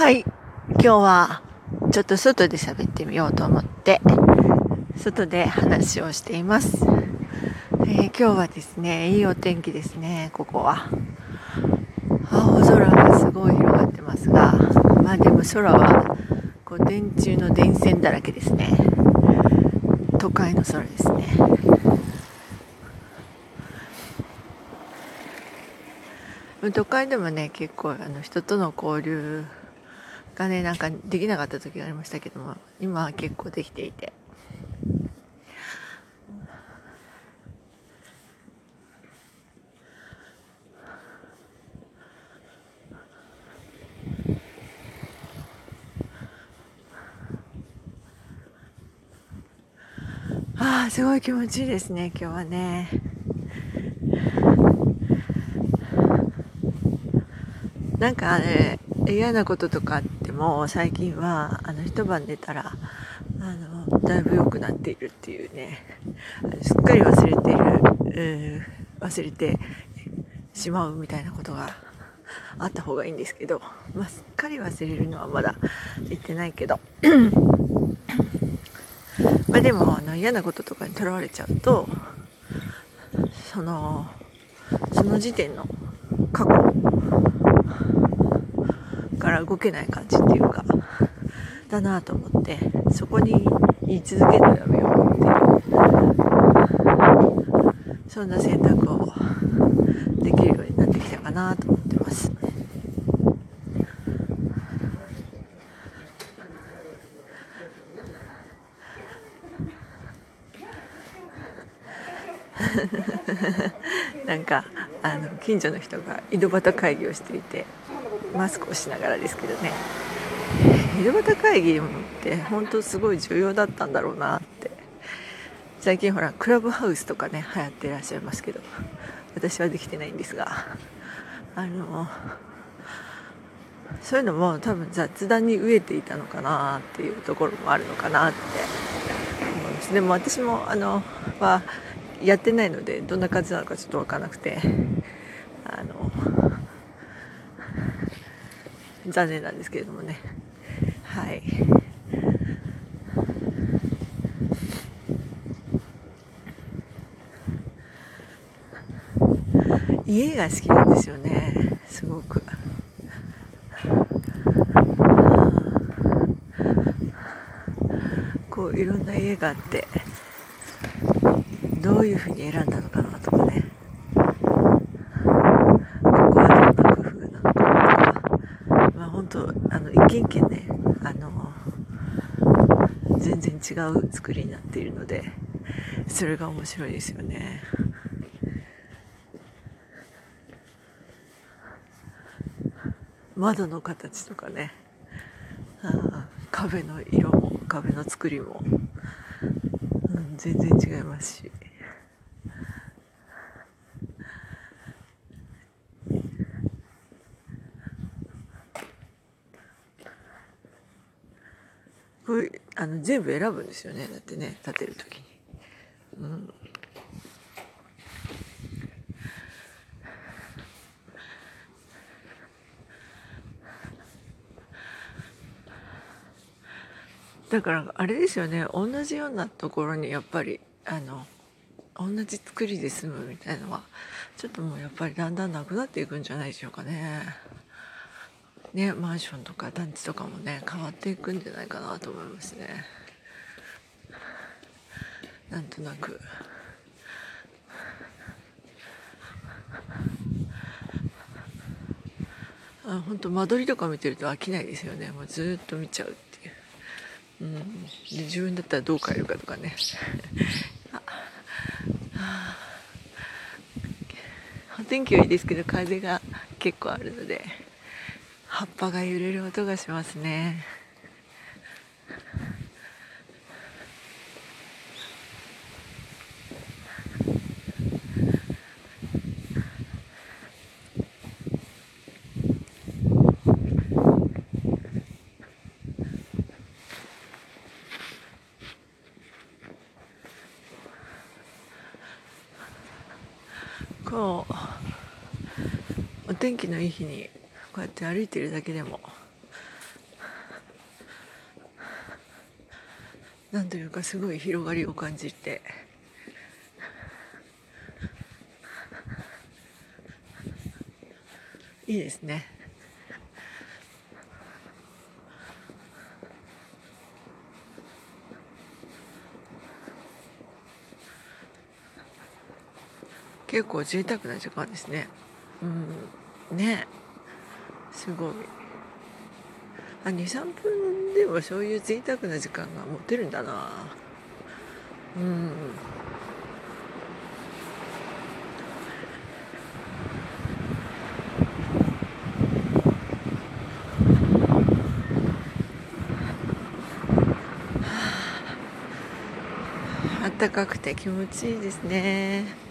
はい。今日はちょっと外で喋ってみようと思って、外で話をしています。えー今日はですね、いいお天気ですね、ここは。青空がすごい広がってますが、まあでも空はこう電柱の電線だらけですね。都会の空ですね。都会でもね結構あの人との交流がねなんかできなかった時がありましたけども今は結構できていて。ああすごい気持ちいいですね今日はね。なんかね嫌なこととかっても最近はあの一晩寝たらあのだいぶ良くなっているっていうねすっかり忘れている、えー忘れてしまうみたいなことがあった方がいいんですけど、まあ、すっかり忘れるのはまだ言ってないけど。まあでもあの嫌なこととかにとらわれちゃうとそのその時点の過去から動けない感じっていうかだなと思ってそこに言い続けるのやめようっていうそんな選択をできるようになってきたかなと思ってます。なんかあの近所の人が井戸端会議をしていてマスクをしながらですけどね。井戸端会議って本当すごい重要だったんだろうなって。最近ほらクラブハウスとかね流行ってらっしゃいますけど。私はできてないんですが。あのそういうのも多分雑談に飢えていたのかなっていうところもあるのかなって思います。でも私もあのはやってないのでどんな感じなのかちょっと分からなくてあの残念なんですけれどもね。はい。家が好きなんですよね。すごく。こういろんな家があってどういうふうに選んだのかなとかねここはどんな工夫なのかなとかまあの一軒一軒ねあの全然違う作りになっているのでそれが面白いですよね。窓の形とかねあー壁の色も壁の作りも、うん、全然違いますし。あの全部選ぶんですよねだってね建てる時に。うんだからあれですよね同じようなところにやっぱりあの同じ作りで住むみたいのはちょっともうやっぱりだんだんなくなっていくんじゃないでしょうかね。ねマンションとか団地とかもね変わっていくんじゃないかなと思いますね。なんとなく。あ本当間取りとか見てると飽きないですよねもうずっと見ちゃうっていう。うん、で自分だったらどう変えるかとかね ああお天気はいいですけど風が結構あるので葉っぱが揺れる音がしますね。こうお天気のいい日にこうやって歩いてるだけでも何というかすごい広がりを感じていいですね。結構贅沢な時間ですね。うん、ね。すごい。23分でもそういう贅沢な時間が持てるんだな。うん。あったかくて気持ちいいですね。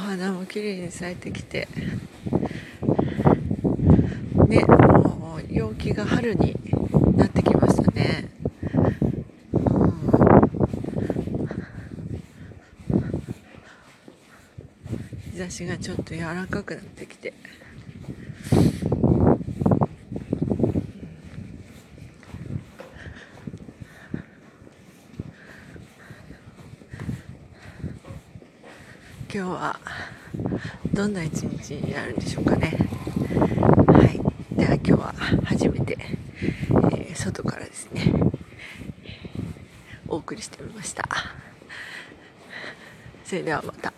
花も綺麗に咲いてきて。ねもう陽気が春になってきましたね、うん、日差しがちょっと柔らかくなってきて今日はどんな一日になるんでしょうかね。はい。では今日は初めて、えー、外からですねお送りしてみました。それではまた。